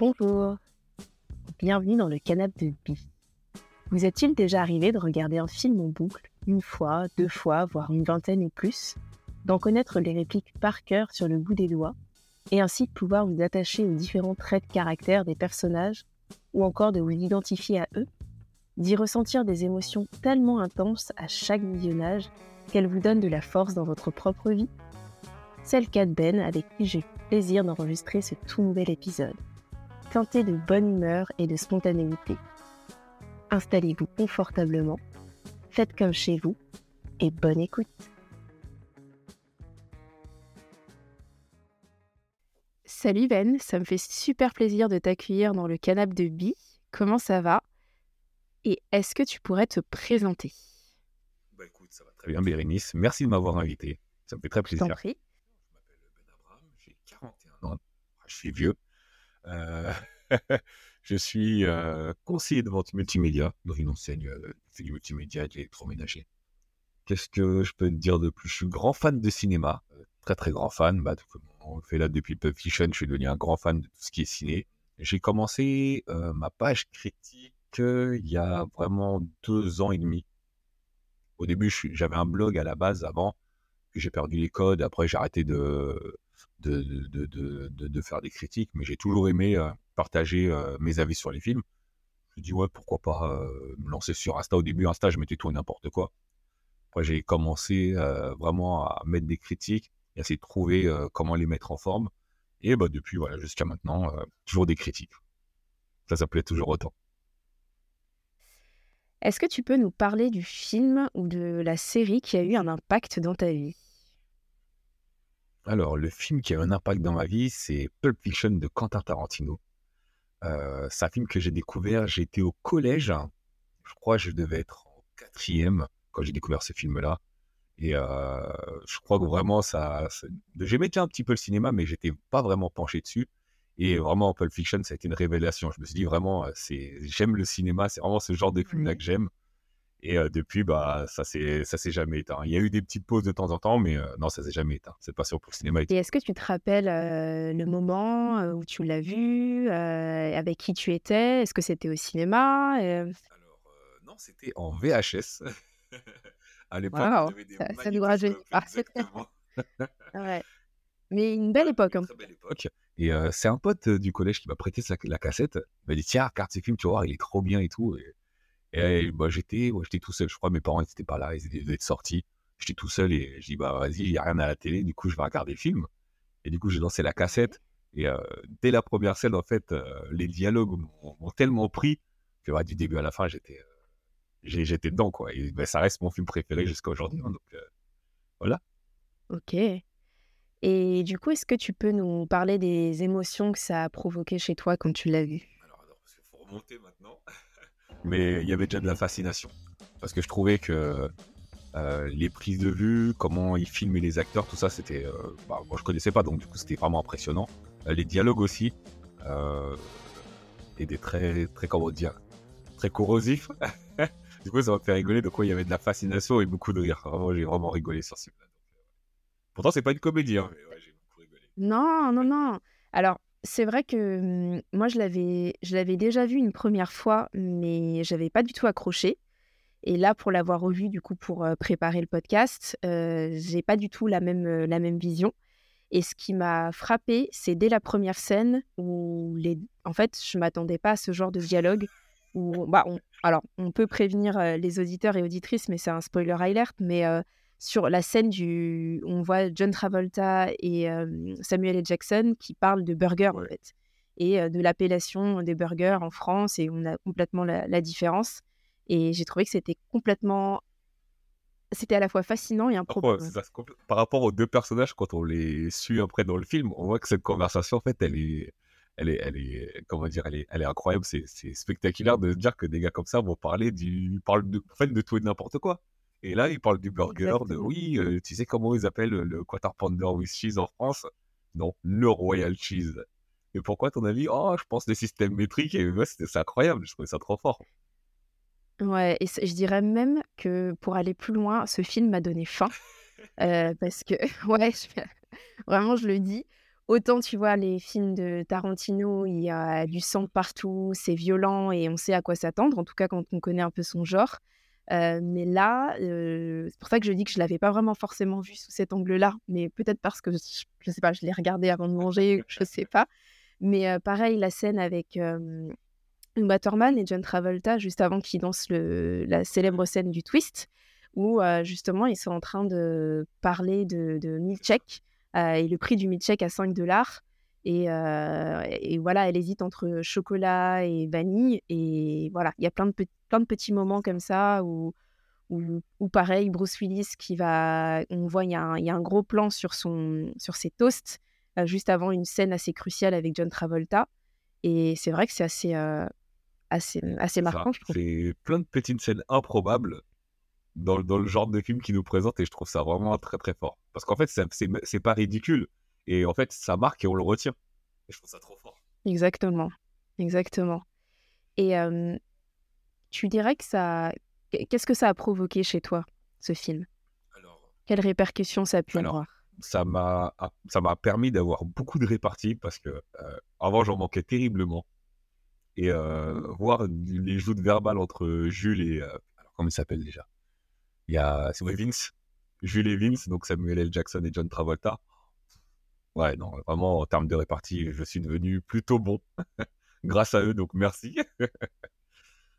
Bonjour, bienvenue dans le canapé de Bi. Vous est-il déjà arrivé de regarder un film en boucle, une fois, deux fois, voire une vingtaine et plus, d'en connaître les répliques par cœur sur le bout des doigts, et ainsi de pouvoir vous attacher aux différents traits de caractère des personnages, ou encore de vous identifier à eux, d'y ressentir des émotions tellement intenses à chaque visionnage qu'elles vous donnent de la force dans votre propre vie? C'est le cas de Ben avec qui j'ai plaisir d'enregistrer ce tout nouvel épisode teinté de bonne humeur et de spontanéité. Installez-vous confortablement, faites comme chez vous et bonne écoute. Salut Ben, ça me fait super plaisir de t'accueillir dans le canapé de Bi. Comment ça va? Et est-ce que tu pourrais te présenter? Bah écoute, ça va très bien Bérénice. Merci de m'avoir invité. Ça me fait très plaisir. T'en prie. Je m'appelle Ben Abraham, j'ai 41 ans. Je suis vieux. Euh, je suis euh, conseiller de vente multimédia dans une enseigne euh, du multimédia et de l'électroménager. Qu'est-ce que je peux te dire de plus? Je suis grand fan de cinéma, très très grand fan. Bah, on le fait là depuis Pulp Fiction, je suis devenu un grand fan de tout ce qui est ciné. J'ai commencé ma page critique il y a vraiment deux ans et demi. Au début, j'avais un blog à la base avant, j'ai perdu les codes. Après, j'ai arrêté de, de, de, de, de, faire des critiques, mais j'ai toujours aimé euh, partager euh, mes avis sur les films. Je me dis, ouais, pourquoi pas euh, me lancer sur Insta. Au début, Insta, je mettais tout et n'importe quoi. Après, j'ai commencé vraiment à mettre des critiques et à essayer de trouver comment les mettre en forme. Et bah, depuis, voilà, jusqu'à maintenant, toujours des critiques. Ça, ça plaît toujours autant. Est-ce que tu peux nous parler du film ou de la série qui a eu un impact dans ta vie? Alors, le film qui a eu un impact dans ma vie, c'est Pulp Fiction de Quentin Tarantino. Euh, c'est un film que j'ai découvert, j'étais au collège, je crois que je devais être en quatrième quand j'ai découvert ce film-là. Et euh, je crois que vraiment, ça, ça... j'aimais déjà un petit peu le cinéma, mais j'étais pas vraiment penché dessus. Et vraiment, Pulp Fiction, ça a été une révélation. Je me suis dit vraiment, c'est, j'aime le cinéma, c'est vraiment ce genre de film-là que j'aime. Et euh, depuis, bah, ça s'est, jamais éteint. Il y a eu des petites pauses de temps en temps, mais euh, non, ça s'est jamais éteint. Cette passion pour le cinéma. Et est-ce que tu te rappelles euh, le moment où tu l'as vu, avec qui tu étais? Est-ce que c'était au cinéma? Alors, non, c'était en VHS. à l'époque, wow, ça, ça nous rajeunit. Ah, ouais. Mais une belle époque. Hein. Très belle époque. Et c'est un pote du collège qui m'a prêté la, la cassette. Il m'a dit Tiens, regarde ce film, tu vas voir, il est trop bien et tout. Et, et bah, j'étais ouais, tout seul. Je crois mes parents n'étaient pas là, ils étaient sortis. J'étais tout seul et j'ai dit Bah vas-y, il n'y a rien à la télé. Du coup, je vais regarder le film. Et du coup, j'ai lancé la cassette. Et euh, dès la première scène, en fait, euh, les dialogues m'ont tellement pris que bah, du début à la fin, j'étais j'étais dedans. Quoi. Et bah, ça reste mon film préféré jusqu'à aujourd'hui. Hein, donc voilà. Ok. Et du coup, est-ce que tu peux nous parler des émotions que ça a provoqué chez toi quand tu l'as vu? Alors, parce qu'il faut remonter maintenant. Mais il y avait déjà de la fascination. Parce que je trouvais que euh, les prises de vue, comment ils filmaient les acteurs, tout ça, c'était. Euh, bah, moi, je connaissais pas, donc du coup, c'était vraiment impressionnant. Euh, les dialogues aussi. Euh, étaient très, très, comment très corrosifs. du coup, ça m'a fait rigoler. De quoi il y avait de la fascination et beaucoup de rire. Vraiment, j'ai vraiment rigolé sur ce film-là. Pourtant, c'est pas une comédie, hein, j'ai beaucoup rigolé. Non, non, non. Alors, c'est vrai que hum, moi, je l'avais, je l'avais déjà vu une première fois, mais j'avais pas du tout accroché. Et là, pour l'avoir revu, du coup, pour préparer le podcast, j'ai pas du tout la même, la même vision. Et ce qui m'a frappé, c'est dès la première scène où les... en fait, je m'attendais pas à ce genre de dialogue. Où, bah, on... Alors, on peut prévenir les auditeurs et auditrices, mais c'est un spoiler alert. Mais sur la scène du, on voit John Travolta et euh, Samuel L. Jackson qui parlent de burgers en fait et euh, de l'appellation des burgers en France et on a complètement la, la différence. Et j'ai trouvé que c'était complètement, c'était à la fois fascinant et improbable. ça, Par rapport aux deux personnages, quand on les suit après dans le film, on voit que cette conversation, en fait, elle est, elle est, elle est, comment dire, elle est, elle est incroyable. C'est, c'est spectaculaire de se dire que des gars comme ça vont parler du, parlent de, en fait, de tout et de n'importe quoi. Et là, ils parlent du burger, de oui, euh, tu sais comment ils appellent le quarter pounder with cheese en France? Non, le royal cheese. Et pourquoi, ton avis? Oh, je pense des systèmes métriques. Et ouais, c'est incroyable. Je trouvais ça trop fort. Ouais, et je dirais même que pour aller plus loin, ce film m'a donné faim. Euh, parce que, ouais, je- vraiment, je le dis. autant tu vois les films de Tarantino, il y a du sang partout, c'est violent et on sait à quoi s'attendre, en tout cas quand on connaît un peu son genre. Euh, mais là, euh, c'est pour ça que je dis que je l'avais pas vraiment forcément vu sous cet angle-là, mais peut-être parce que je, je sais pas, je l'ai regardé avant de manger, je sais pas. Mais euh, pareil, la scène avec Uma Thurman et John Travolta juste avant qu'ils dansent la célèbre scène du twist, où justement ils sont en train de parler de, de milkshake et le prix du milkshake à 5 dollars. Et, et, voilà, elle hésite entre chocolat et vanille. Et voilà, il y a plein de, plein de petits moments comme ça où, où, pareil, Bruce Willis qui va. On voit, il y, a un, y a un gros plan sur, son, sur ses toasts juste avant une scène assez cruciale avec John Travolta. Et c'est vrai que c'est assez, assez, assez marquant, je trouve. C'est plein de petites scènes improbables dans, le genre de film qui nous présente et je trouve ça vraiment très très fort. Parce qu'en fait, c'est pas ridicule et en fait, ça marque et on le retient. Et je trouve ça trop fort. Exactement, exactement. Et tu dirais que ça. Qu'est-ce que ça a provoqué chez toi, ce film? Alors, Quelles répercussions ça a pu avoir? ça m'a ça m'a permis d'avoir beaucoup de réparties parce que euh, avant j'en manquais terriblement et euh, voir les joutes verbales entre Jules et euh, alors comment il s'appelle déjà? Il y a, c'est Vince, Jules et Vince, donc Samuel L. Jackson et John Travolta. Ouais, non, vraiment, en termes de répartie, je suis devenu plutôt bon grâce à eux, donc merci.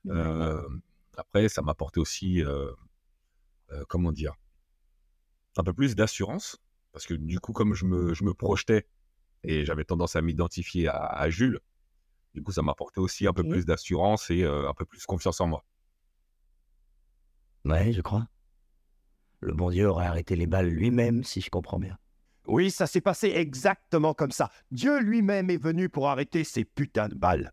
Euh, après, ça m'a apporté aussi, euh, euh, comment dire, un peu plus d'assurance, parce que du coup, comme je me, je me projetais et j'avais tendance à m'identifier à, Jules, du coup, ça m'a apporté aussi un peu plus d'assurance et un peu plus confiance en moi. Ouais, je crois. Le bon Dieu aurait arrêté les balles lui-même, si je comprends bien. Oui, ça s'est passé exactement comme ça. Dieu lui-même est venu pour arrêter ces putains de balles.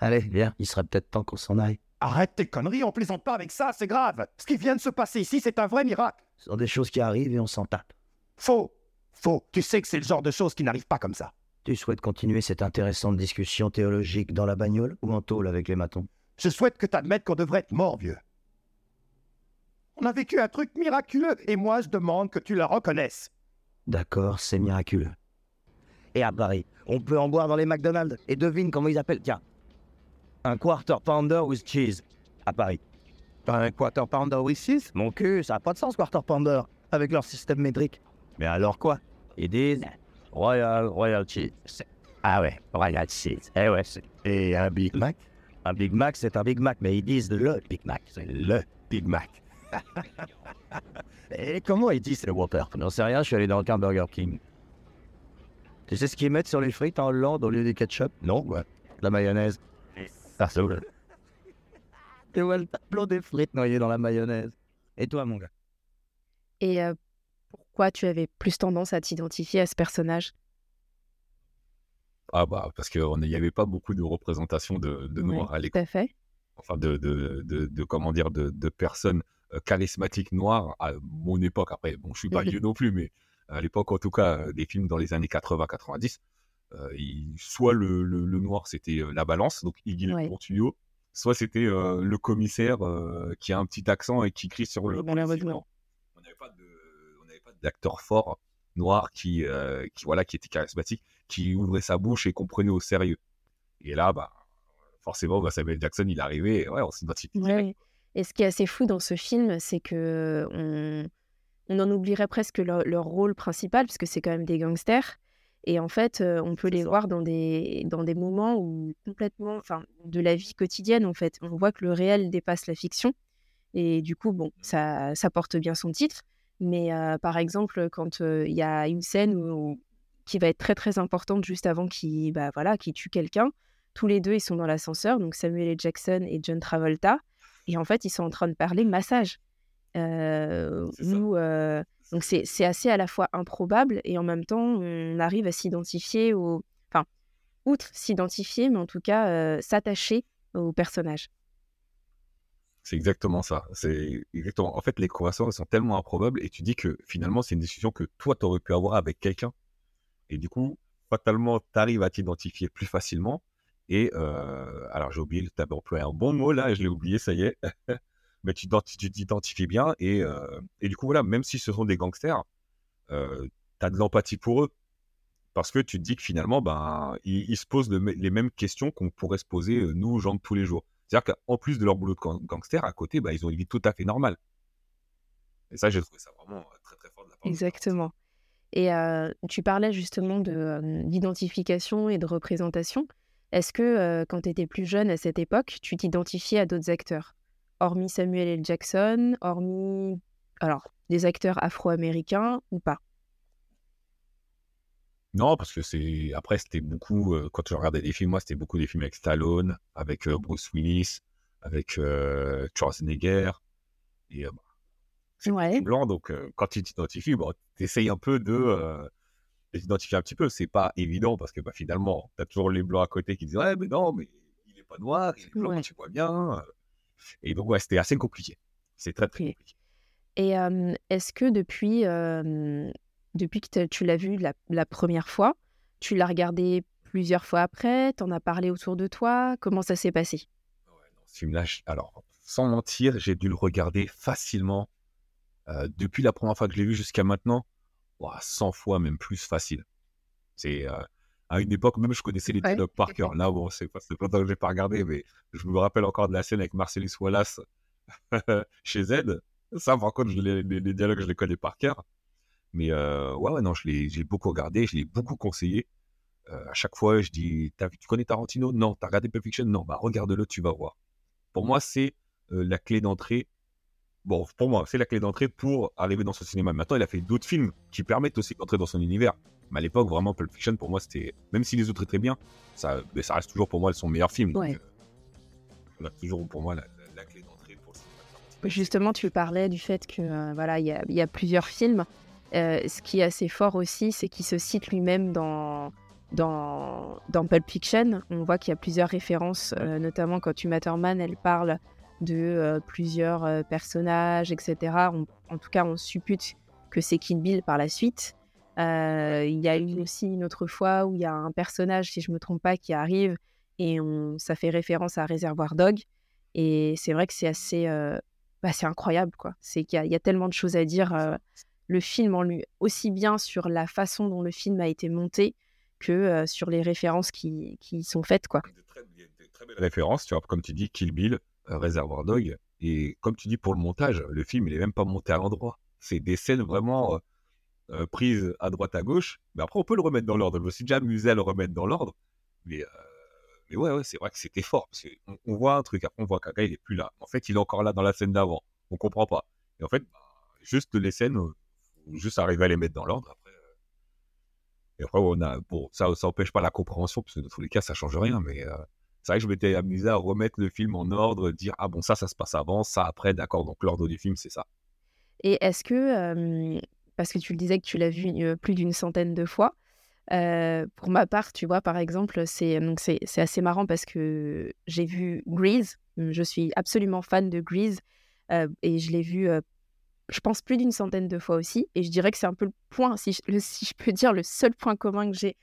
Allez, viens, il serait peut-être temps qu'on s'en aille. Arrête tes conneries, on plaisante pas avec ça, c'est grave. Ce qui vient de se passer ici, c'est un vrai miracle. Ce sont des choses qui arrivent et on s'en tape. Faux, faux. Tu sais que c'est le genre de choses qui n'arrivent pas comme ça. Tu souhaites continuer cette intéressante discussion théologique dans la bagnole ou en tôle avec les matons? Je souhaite que tu admettes qu'on devrait être mort, vieux. On a vécu un truc miraculeux et moi je demande que tu le reconnaisses. D'accord, c'est miraculeux. Et à Paris, on peut en boire dans les McDonald's. Et devine comment ils appellent. Tiens, un quarter pounder with cheese à Paris. Un quarter pounder with cheese? Mon cul, ça n'a pas de sens, quarter pounder, avec leur système métrique. Mais alors quoi? Ils disent Royal, Royal Cheese. Ah ouais, Royal Cheese. Eh ouais. Et un Big Mac? Un Big Mac, c'est un Big Mac, mais ils disent le Big Mac. C'est le Big Mac. Et comment ils disent le Whopper Non, sais rien, je suis allé dans le Burger King. Tu sais ce qu'ils mettent sur les frites en Hollande au lieu du ketchup Non, ouais. La mayonnaise. Ça saoule. Tu vois le tableau des frites noyées dans la mayonnaise. Et toi, mon gars? Et euh, pourquoi tu avais plus tendance à t'identifier à ce personnage? Ah bah, parce qu'il n'y avait pas beaucoup de représentation de, de noirs à l'école. Tout à fait. Enfin, de, de, de, comment dire, de, personnes euh, charismatiques noires à mon époque. Après, bon, je suis pas vieux non plus, mais à l'époque, en tout cas, euh, des films dans les années 80-90, euh, soit le, le, noir, c'était la balance, donc Iggy ouais. Portuyo, soit c'était le commissaire qui a un petit accent et qui crie sur le. On n'avait pas d'acteur fort noir qui, qui, voilà, qui était charismatique, qui ouvrait sa bouche et comprenait au sérieux. Et là, bah, forcément, bah, Samuel Jackson, il et ouais, on s'identifie. Ouais. Et ce qui est assez fou dans ce film, c'est que on, on en oublierait presque leur, leur rôle principal, puisque c'est quand même des gangsters. Et en fait, euh, on peut les voir dans des, dans des moments où complètement, enfin, de la vie quotidienne, en fait. On voit que le réel dépasse la fiction. Et du coup, bon, ça, ça porte bien son titre. Mais euh, par exemple, quand euh, il y a une scène où, qui va être très très importante juste avant qu'il bah, voilà, qu tue quelqu'un, tous les deux, ils sont dans l'ascenseur, donc Samuel L. Jackson et John Travolta. Et en fait, ils sont en train de parler massage. Euh, euh, donc c'est assez à la fois improbable et en même temps, on arrive à s'identifier au... Enfin, outre s'identifier, mais en tout cas, euh, s'attacher au personnage. C'est exactement ça. C'est exactement. En fait, les conversations sont tellement improbables et tu dis que finalement, c'est une discussion que toi, tu aurais pu avoir avec quelqu'un. Et du coup, fatalement, tu arrives à t'identifier plus facilement et euh, alors, j'ai oublié, tu employé un bon mot là, je l'ai oublié, ça y est. Mais tu t'identifies bien. Et, euh, et, du coup, voilà, même si ce sont des gangsters, euh, tu as de l'empathie pour eux. parce que tu te dis que finalement, ben, ils, se posent les mêmes questions qu'on pourrait se poser, euh, nous, gens de tous les jours. C'est-à-dire qu'en plus de leur boulot de gangster, à côté, ben, ils ont une vie tout à fait normale. Et ça, j'ai trouvé ça vraiment très, très fort de la part Exactement. Et tu parlais justement d'identification et de représentation. Est-ce que quand tu étais plus jeune à cette époque, tu t'identifiais à d'autres acteurs? Hormis Samuel L. Jackson, hormis alors, des acteurs afro-américains ou pas? Non, parce que c'est. Après, c'était beaucoup. quand je regardais des films, moi, c'était beaucoup des films avec Stallone, avec Bruce Willis, avec Schwarzenegger. Et bah, c'est ouais. blanc, donc quand tu t'identifies, bon, tu essayes un peu de, t'identifier un petit peu. C'est pas évident parce que bah, finalement, tu as toujours les blancs à côté qui disent Ouais, mais non, mais il n'est pas noir, il est blanc, tu vois bien. Et donc, ouais, c'était assez compliqué. C'est très, très compliqué. Et est-ce que depuis, depuis que tu l'as vu la, première fois, tu l'as regardé plusieurs fois après T'en as parlé autour de toi? Comment ça s'est passé? Ouais, alors, sans mentir, j'ai dû le regarder facilement depuis la première fois que je l'ai vu jusqu'à maintenant. 100 fois, même plus facile. C'est à une époque, même je connaissais les dialogues par cœur. Là, bon, c'est pas longtemps que je n'ai pas regardé, mais je me rappelle encore de la scène avec Marcellus Wallace chez Z. Ça, par contre, les, dialogues, je les connais par cœur. Mais euh, ouais, ouais, non, je l'ai beaucoup regardé, je l'ai beaucoup conseillé. Euh, à chaque fois, je dis Tu connais Tarantino? Non. T'as regardé Pulp Fiction? Non. Bah, regarde-le, tu vas voir. Pour moi, c'est euh, la clé d'entrée. Bon, pour moi, c'est la clé d'entrée pour arriver dans ce cinéma. Maintenant, il a fait d'autres films qui permettent aussi d'entrer dans son univers. Mais à l'époque, vraiment, Pulp Fiction, pour moi, c'était. Même si les autres étaient très bien, ça, mais ça reste toujours pour moi son meilleur film. Ouais. on a toujours pour moi la, Justement, tu parlais du fait que euh, voilà, il y, a plusieurs films. Euh, ce qui est assez fort aussi, c'est qu'il se cite lui-même dans, dans, dans Pulp Fiction. On voit qu'il y a plusieurs références, euh, notamment quand Uma Thurman, elle parle de plusieurs personnages, etc. en tout cas, on suppute que c'est Kill Bill par la suite. Il y a eu aussi une autre fois où il y a un personnage, si je ne me trompe pas, qui arrive et on, ça fait référence à Réservoir Dog. Et c'est vrai que c'est assez, bah, c'est incroyable, quoi. C'est qu'il y, a tellement de choses à dire. Euh, le film en lui, aussi bien sur la façon dont le film a été monté que euh, sur les références qui, qui sont faites, quoi. Il y a des très belles références, tu vois, comme tu dis, Kill Bill, euh, Reservoir Dog, et comme tu dis pour le montage, le film il est même pas monté à l'endroit. C'est des scènes vraiment prises à droite à gauche, mais après on peut le remettre dans l'ordre. Je me suis déjà amusé à le remettre dans l'ordre, mais mais ouais, ouais c'est vrai que c'était fort. Parce qu'on on voit un truc, après on voit qu'un gars, il est plus là. En fait, il est encore là dans la scène d'avant. On comprend pas. Et en fait, bah, juste les scènes, euh, juste arriver à les mettre dans l'ordre. Après, euh. et après, on a, bon, ça, ça empêche pas la compréhension, parce que dans tous les cas, ça change rien. Mais euh, c'est je m'étais amusé à remettre le film en ordre, dire, ah bon, ça, ça se passe avant, ça après, d'accord. Donc l'ordre du film, c'est ça. Et est-ce que, parce que tu le disais que tu l'as vu plus d'une centaine de fois, pour ma part, tu vois, par exemple, c'est donc c'est assez marrant parce que j'ai vu Grease. Je suis absolument fan de Grease et je l'ai vu, je pense, plus d'une centaine de fois aussi. Et je dirais que c'est un peu le point, si je peux dire, le seul point commun que j'ai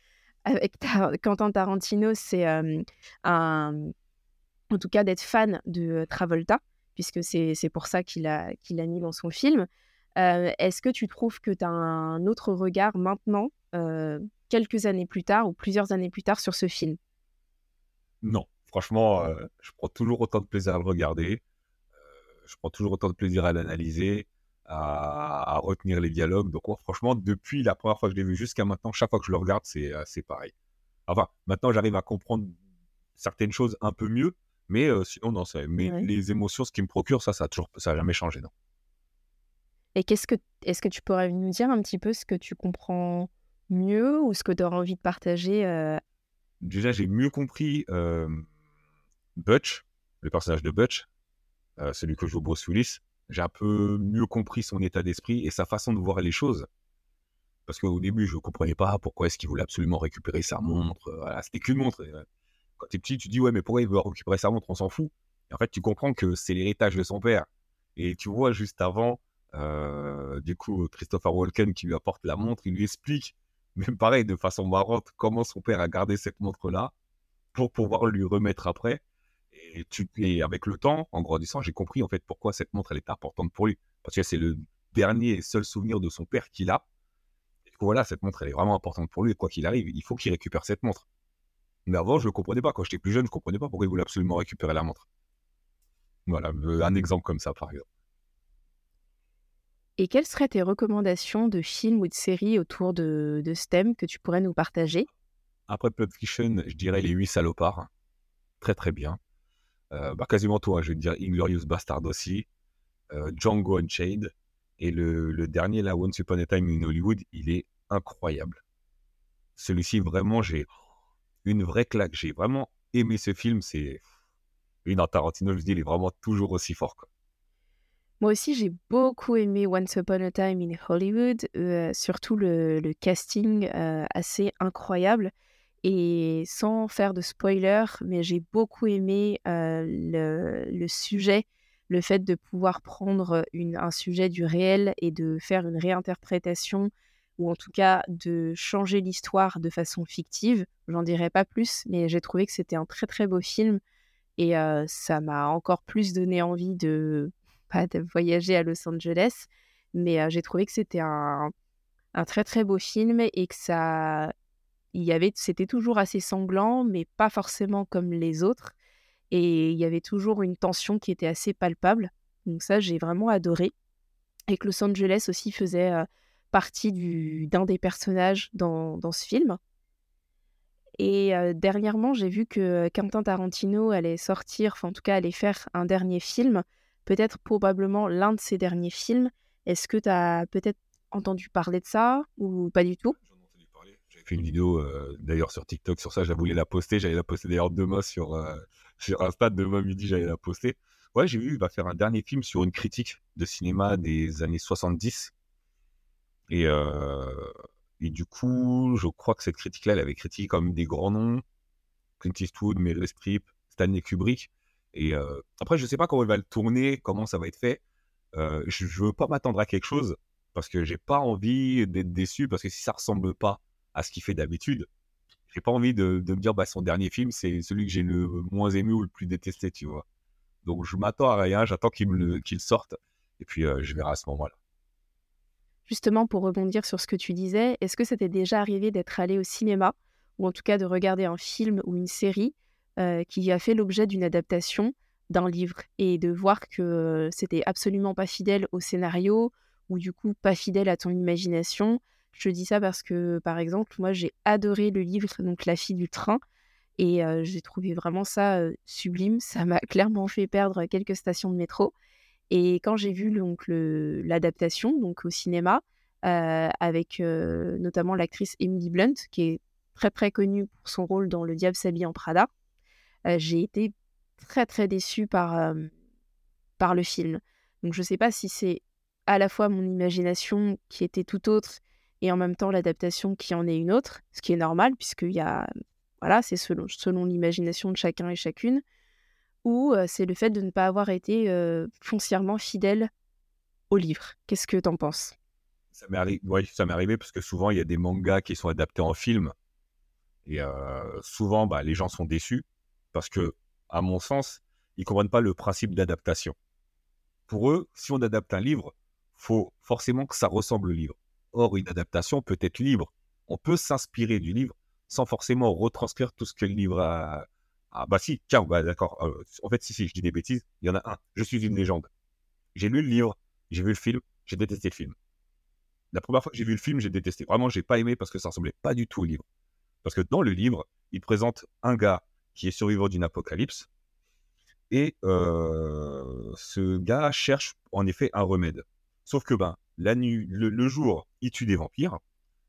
avec Quentin Tarantino, c'est un, en tout cas d'être fan de Travolta, puisque c'est pour ça qu'il a, qu'il a mis dans son film. Est-ce que tu trouves que tu as un autre regard maintenant quelques années plus tard ou plusieurs années plus tard sur ce film? Non, franchement, euh, je prends toujours autant de plaisir à le regarder. Euh, je prends toujours autant de plaisir à l'analyser, à, retenir les dialogues. Donc, franchement, depuis la première fois que je l'ai vu jusqu'à maintenant, chaque fois que je le regarde, c'est euh, pareil. Enfin, maintenant, j'arrive à comprendre certaines choses un peu mieux, mais sinon, non, mais les émotions, ce qui me procure, ça, ça n'a jamais changé, non. Et qu'est-ce que, est-ce que tu pourrais nous dire un petit peu ce que tu comprends mieux ou ce que tu auras envie de partager euh? Déjà, j'ai mieux compris Butch, le personnage de Butch, euh, celui que joue Bruce Willis. J'ai un peu mieux compris son état d'esprit et sa façon de voir les choses. Parce qu'au début, je ne comprenais pas pourquoi est-ce qu'il voulait absolument récupérer sa montre. C'était qu'une montre. quand tu es petit, tu dis, ouais, mais pourquoi il veut récupérer sa montre? On s'en fout. Et en fait, tu comprends que c'est l'héritage de son père. Et tu vois juste avant, euh, du coup, Christopher Walken qui lui apporte la montre, il lui explique même pareil, de façon marrante, comment son père a gardé cette montre-là pour pouvoir lui remettre après. Et, tu, et avec le temps, en grandissant, j'ai compris en fait pourquoi cette montre elle est importante pour lui. Parce que c'est le dernier et seul souvenir de son père qu'il a. Et du coup, voilà, cette montre, elle est vraiment importante pour lui. Et quoi qu'il arrive, il faut qu'il récupère cette montre. Mais avant, je ne le comprenais pas. Quand j'étais plus jeune, je ne comprenais pas pourquoi il voulait absolument récupérer la montre. Voilà, euh, un exemple comme ça, par exemple. Et quelles seraient tes recommandations de films ou de séries autour de, de ce thème que tu pourrais nous partager? Après Pulp Fiction, je dirais Les Huit Salopards. Très, très bien. Euh, bah, quasiment tout. Hein. Je vais dire Inglorious Bastard aussi. Euh, Django Unchained. Et le, dernier, là, Once Upon a Time in Hollywood, il est incroyable. Celui-ci, vraiment, j'ai une vraie claque. J'ai vraiment aimé ce film. C'est. Oui, non, Tarantino, je dis, il est vraiment toujours aussi fort. Moi aussi, j'ai beaucoup aimé Once Upon a Time in Hollywood, euh, surtout le, casting assez incroyable. Et sans faire de spoiler, mais j'ai beaucoup aimé le, sujet, le fait de pouvoir prendre un sujet du réel et de faire une réinterprétation, ou en tout cas de changer l'histoire de façon fictive. J'en dirai pas plus, mais j'ai trouvé que c'était un très très beau film. Et ça m'a encore plus donné envie de voyager à Los Angeles, mais j'ai trouvé que c'était un, très très beau film et que ça, il y avait, c'était toujours assez sanglant, mais pas forcément comme les autres, et il y avait toujours une tension qui était assez palpable. Donc ça, j'ai vraiment adoré, et que Los Angeles aussi faisait partie du, d'un des personnages dans, dans ce film. Et dernièrement, j'ai vu que Quentin Tarantino allait sortir, enfin en tout cas allait faire un dernier film peut-être probablement l'un de ses derniers films. Est-ce que tu as peut-être entendu parler de ça ou pas du tout J'en ai entendu parler. J'avais fait une vidéo euh, d'ailleurs sur TikTok sur ça. J'avais voulu la poster. J'allais la poster d'ailleurs demain sur, euh, sur Insta. Demain midi, j'allais la poster. Ouais, j'ai vu, il va faire un dernier film sur une critique de cinéma des années 70. Et, euh, et du coup, je crois que cette critique-là, elle avait critiqué comme des grands noms. Clint Eastwood, Meryl Streep, Stanley Kubrick. Et euh, après, je sais pas comment il va le tourner, comment ça va être fait. Je ne veux pas m'attendre à quelque chose parce que j'ai pas envie d'être déçu parce que si ça ressemble pas à ce qu'il fait d'habitude, j'ai pas envie de, me dire bah son dernier film c'est celui que j'ai le moins aimé ou le plus détesté, tu vois. Donc je m'attends à rien, j'attends qu'il sorte et puis euh, je verrai à ce moment-là. Justement pour rebondir sur ce que tu disais, est-ce que c'était déjà arrivé d'être allé au cinéma ou en tout cas de regarder un film ou une série euh, qui a fait l'objet d'une adaptation d'un livre et de voir que c'était absolument pas fidèle au scénario ou du coup pas fidèle à ton imagination. Je dis ça parce que par exemple, moi j'ai adoré le livre donc La fille du train et j'ai trouvé vraiment ça sublime, ça m'a clairement fait perdre quelques stations de métro. Et quand j'ai vu donc l'adaptation donc au cinéma avec notamment l'actrice Emily Blunt qui est très très connue pour son rôle dans Le diable s'habille en Prada, j'ai été très très déçue par, par le film. Donc je ne sais pas si c'est à la fois mon imagination qui était tout autre et en même temps l'adaptation qui en est une autre, ce qui est normal puisque y a, voilà, c'est selon, l'imagination de chacun et chacune, ou c'est le fait de ne pas avoir été foncièrement fidèle au livre. Qu'est-ce que tu en penses? Ça m'est, ça m'est arrivé parce que souvent il y a des mangas qui sont adaptés en film et souvent bah, les gens sont déçus parce que, à mon sens, ils comprennent pas le principe d'adaptation. Pour eux, si on adapte un livre, faut forcément que ça ressemble au livre. Or, une adaptation peut être libre. On peut s'inspirer du livre sans forcément retranscrire tout ce que le livre a. Ah bah si, tiens, bah d'accord. Euh, en fait, si, si, je dis des bêtises, il y en a un. Je suis une légende. J'ai lu le livre, j'ai vu le film, j'ai détesté le film. La première fois que j'ai vu le film, j'ai détesté. Vraiment, j'ai pas aimé parce que ça ressemblait pas du tout au livre. Parce que dans le livre, il présente un gars qui est survivant d'une apocalypse. Et euh, ce gars cherche en effet un remède. Sauf que ben, la nuit, le, jour, il tue des vampires.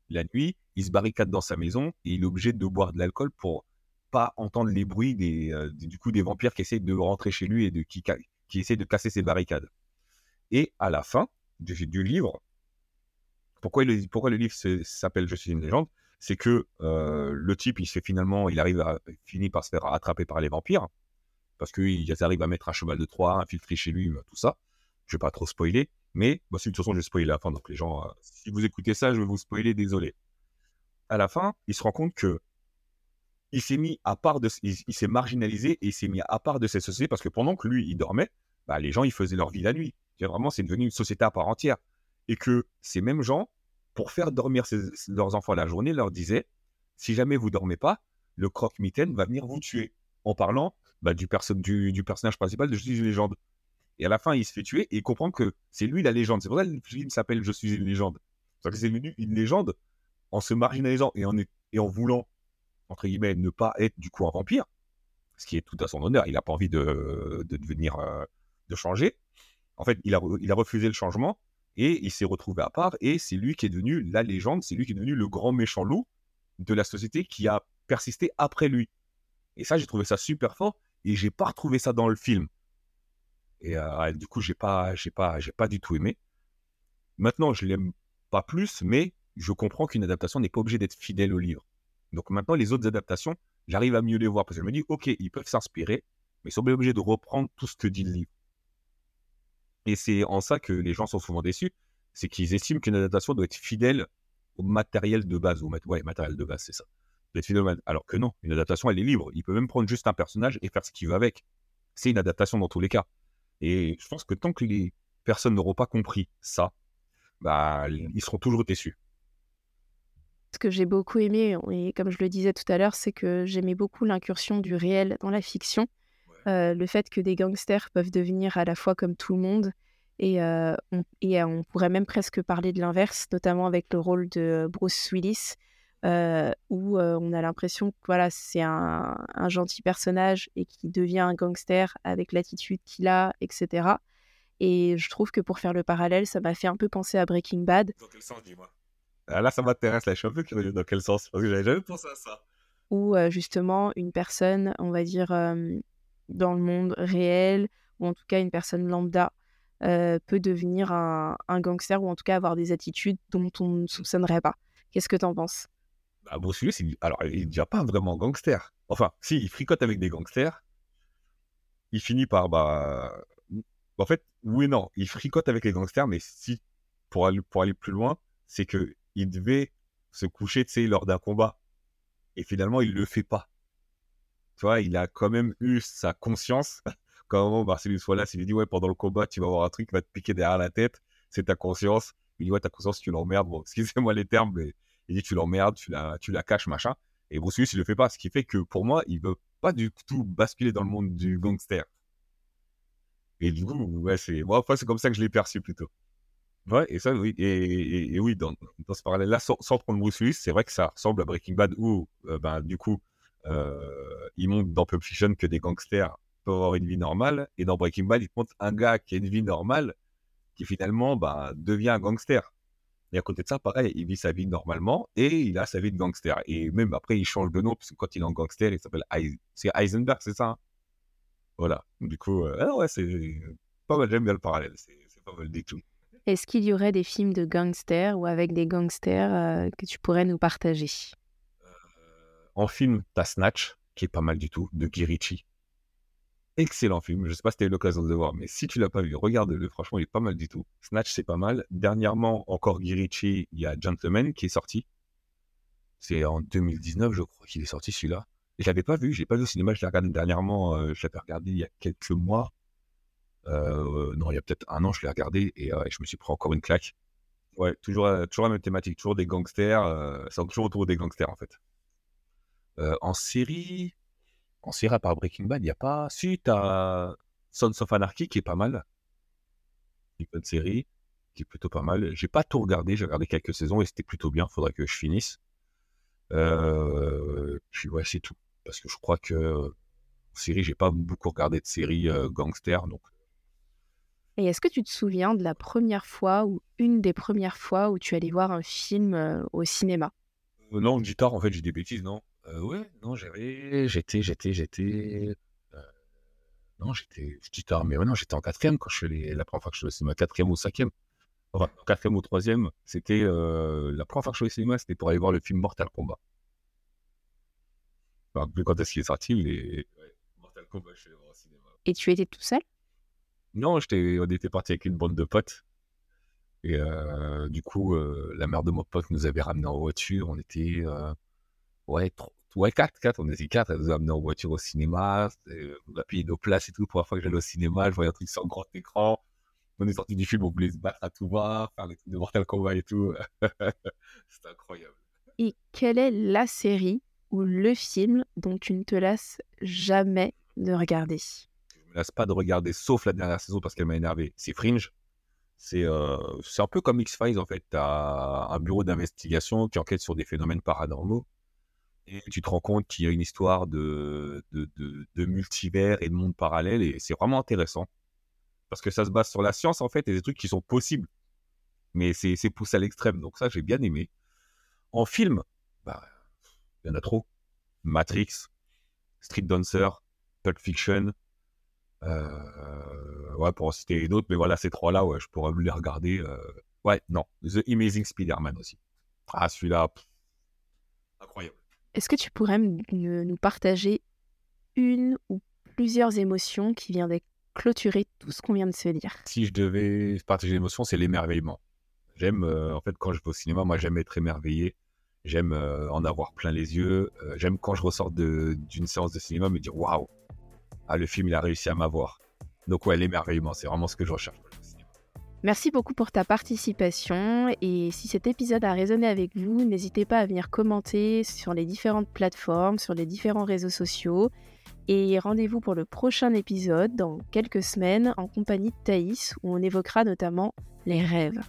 La nuit, il se barricade dans sa maison et il est obligé de boire de l'alcool pour pas entendre les bruits des, euh, du coup des vampires qui essaient de rentrer chez lui et qui, qui essaient de casser ses barricades. Et à la fin du, livre, pourquoi le, pourquoi le livre s'appelle Je suis une légende? C'est que euh, le type, il finalement, il arrive finit par se faire attraper par les vampires, parce qu'ils arrivent à mettre un cheval de Troie, infiltrer chez lui, tout ça. Je vais pas trop spoiler, mais bah, de toute façon, je vais spoiler la fin, donc les gens, euh, si vous écoutez ça, je vais vous spoiler, désolé. À la fin, il se rend compte que il s'est mis à part de, il, s'est marginalisé et il s'est mis à part de cette société parce que pendant que lui, il dormait, bah, les gens, ils faisaient leur vie la nuit. Vraiment, c'est devenu une société à part entière. Et que ces mêmes gens, pour faire dormir leurs enfants la journée, leur disait si jamais vous dormez pas, le croque-mitaine va venir vous tuer. En parlant bah, du, perso- du, du personnage principal de une légende. Et à la fin, il se fait tuer et comprend que c'est lui la légende. C'est pour ça que le film s'appelle Je suis une légende. Parce que c'est devenu une légende en se marginalisant et en, et en voulant, entre guillemets, ne pas être du coup un vampire, ce qui est tout à son honneur. Il n'a pas envie de, de devenir, euh, de changer. En fait, il a, il a refusé le changement et il s'est retrouvé à part. Et c'est lui qui est devenu la légende, c'est lui qui est devenu le grand méchant loup de la société qui a persisté après lui. Et ça, j'ai trouvé ça super fort et j'ai pas retrouvé ça dans le film. Et euh, du coup, j'ai pas, j'ai pas, j'ai pas du tout aimé. Maintenant, je l'aime pas plus, mais je comprends qu'une adaptation n'est pas obligée d'être fidèle au livre. Donc maintenant, les autres adaptations, j'arrive à mieux les voir parce que je me dis, ok, ils peuvent s'inspirer, mais ils sont obligés de reprendre tout ce que dit le livre. Et c'est en ça que les gens sont souvent déçus, c'est qu'ils estiment qu'une adaptation doit être fidèle au matériel de base, au ouais, matériel de base, c'est ça. Alors que non, une adaptation, elle est libre. Il peut même prendre juste un personnage et faire ce qu'il veut avec. C'est une adaptation dans tous les cas. Et je pense que tant que les personnes n'auront pas compris ça, bah, ils seront toujours déçus. Ce que j'ai beaucoup aimé, et comme je le disais tout à l'heure, c'est que j'aimais beaucoup l'incursion du réel dans la fiction. Euh, le fait que des gangsters peuvent devenir à la fois comme tout le monde. Et, euh, on, et euh, on pourrait même presque parler de l'inverse, notamment avec le rôle de Bruce Willis, euh, où euh, on a l'impression que voilà, c'est un, un gentil personnage et qui devient un gangster avec l'attitude qu'il a, etc. Et je trouve que pour faire le parallèle, ça m'a fait un peu penser à Breaking Bad, Dans quel sens, dis-moi? Ah, Là, ça m'intéresse, là, je suis un peu curieux. Dans quel sens? Parce que j'avais jamais pensé à ça. où euh, justement une personne, on va dire, euh, dans le monde réel, ou en tout cas une personne lambda, euh, peut devenir un, un gangster, ou en tout cas avoir des attitudes dont on ne soupçonnerait pas. Qu'est-ce que t'en penses? Bah, Bruce Willis, il... alors, il devient pas vraiment gangster. Enfin, si, il fricote avec des gangsters. Il finit par, bah... En fait, oui non. Il fricote avec les gangsters, mais si, pour aller, pour aller plus loin, c'est que il devait se coucher, tu sais, lors d'un combat. Et finalement, il le fait pas. Tu vois, il a quand même eu sa conscience. Quand Marcellus Wallace, il lui dit, ouais, pendant le combat, tu vas avoir un truc qui va te piquer derrière la tête. C'est ta conscience. Il dit, ouais, ta conscience, tu l'emmerdes. Bon, excusez-moi les termes, mais il dit, tu l'emmerdes, tu la, tu la caches, machin. Et Bruce Willis, il le fait pas. Ce qui fait que, pour moi, il veut pas du tout basculer dans le monde du gangster. Et du coup, ouais, c'est, moi, c'est comme ça que je l'ai perçu plutôt. Ouais, et ça, oui. Et, oui, dans, dans ce parallèle-là, sans, sans prendre Bruce Willis, c'est vrai que ça ressemble à Breaking Bad où, euh, ben, du coup, euh, il montre dans Pulp Fiction que des gangsters peuvent avoir une vie normale. Et dans Breaking Bad, il montre un gars qui a une vie normale qui finalement ben, devient un gangster. Et à côté de ça, pareil, il vit sa vie normalement et il a sa vie de gangster. Et même après, il change de nom parce que quand il est en gangster, il s'appelle Heisenberg, c'est ça hein? Voilà. Du coup, euh, ah ouais, c'est pas mal. J'aime bien le parallèle. C'est pas mal du tout. Est-ce qu'il y aurait des films de gangsters ou avec des gangsters euh, que tu pourrais nous partager? En film, t'as Snatch, qui est pas mal du tout, de Guy Ritchie. Excellent film. Je sais pas si tu as eu l'occasion de le voir, mais si tu l'as pas vu, regarde-le. Franchement, il est pas mal du tout. Snatch, c'est pas mal. Dernièrement, encore Guy Ritchie, il y a Gentleman qui est sorti. C'est en 2019, je crois qu'il est sorti celui-là. Et je l'avais pas vu, je l'ai pas vu au cinéma, je l'ai regardé dernièrement, euh, je l'avais regardé il y a quelques mois. Euh, non, il y a peut-être un an, je l'ai regardé et euh, je me suis pris encore une claque. Ouais, toujours, toujours la même thématique, toujours des gangsters, euh, c'est toujours autour des gangsters en fait. En série, en série à part Breaking Bad, il n'y a pas. Si, t'as Sons of Anarchy qui est pas mal. Une bonne série, qui est plutôt pas mal. J'ai pas tout regardé, j'ai regardé quelques saisons et c'était plutôt bien, faudrait que je finisse. Euh, puis ouais, c'est tout. Parce que je crois que en série, j'ai pas beaucoup regardé de séries euh, gangsters, donc Et est-ce que tu te souviens de la première fois ou une des premières fois où tu allais voir un film euh, au cinéma? Euh, non, guitare, en fait, j'ai des bêtises, non? Euh, ouais, non, j'avais. J'étais, j'étais, j'étais. euh, Non, j'étais. Je dis tard, mais ouais, non, j'étais en quatrième quand je suis allé. La première fois que je suis allé au cinéma, quatrième ou cinquième. Enfin, quatrième ou troisième, c'était. euh, La première fois que je suis allé au cinéma, c'était pour aller voir le film Mortal Kombat. Enfin, plus quand est-ce qu'il est sorti, mais. Ouais, Mortal Kombat, je suis allé voir au cinéma. Et tu étais tout seul? Non, j'étais, on était parti avec une bande de potes. Et euh, du coup, euh, la mère de mon pote nous avait ramenés en voiture. On était, euh, ouais, trois, ouais, quatre, quatre. On était quatre. Elle nous a amenés en voiture au cinéma. On a payé nos places et tout. Pour la fois que j'allais au cinéma, je voyais un truc sur grand écran. on est sorti du film, on voulait se battre à tout va, faire des trucs de Mortal Kombat et tout. C'était incroyable. Et quelle est la série ou le film dont tu ne te lasses jamais de regarder? Je me lasse pas de regarder, sauf la dernière saison parce qu'elle m'a énervé. C'est Fringe. C'est euh, c'est un peu comme X-Files en fait. Tu as un bureau d'investigation qui enquête sur des phénomènes paranormaux. Et tu te rends compte qu'il y a une histoire de, de, de, multivers et de mondes parallèles. Et c'est vraiment intéressant. Parce que ça se base sur la science en fait et des trucs qui sont possibles. Mais c'est poussé à l'extrême. Donc ça, j'ai bien aimé. En film, bah, il y en a trop. Matrix, Street Dancer, Pulp Fiction. Euh, ouais, pour en citer d'autres, mais voilà, ces trois-là, ouais, je pourrais me les regarder. euh, Ouais, non. The Amazing Spider-Man aussi. Ah, celui-là, incroyable. Est-ce que tu pourrais nous partager une ou plusieurs émotions qui viendraient clôturer tout ce qu'on vient de se dire? Si je devais partager l'émotion, c'est l'émerveillement. J'aime, euh, en fait, quand je vais au cinéma, moi, j'aime être émerveillé. J'aime euh, en avoir plein les yeux. Euh, j'aime quand je ressors d'une séance de cinéma me dire waouh, ah, le film, il a réussi à m'avoir. Donc, ouais, l'émerveillement, c'est vraiment ce que je recherche Merci beaucoup pour ta participation et si cet épisode a résonné avec vous, n'hésitez pas à venir commenter sur les différentes plateformes, sur les différents réseaux sociaux et rendez-vous pour le prochain épisode dans quelques semaines en compagnie de Thaïs où on évoquera notamment les rêves.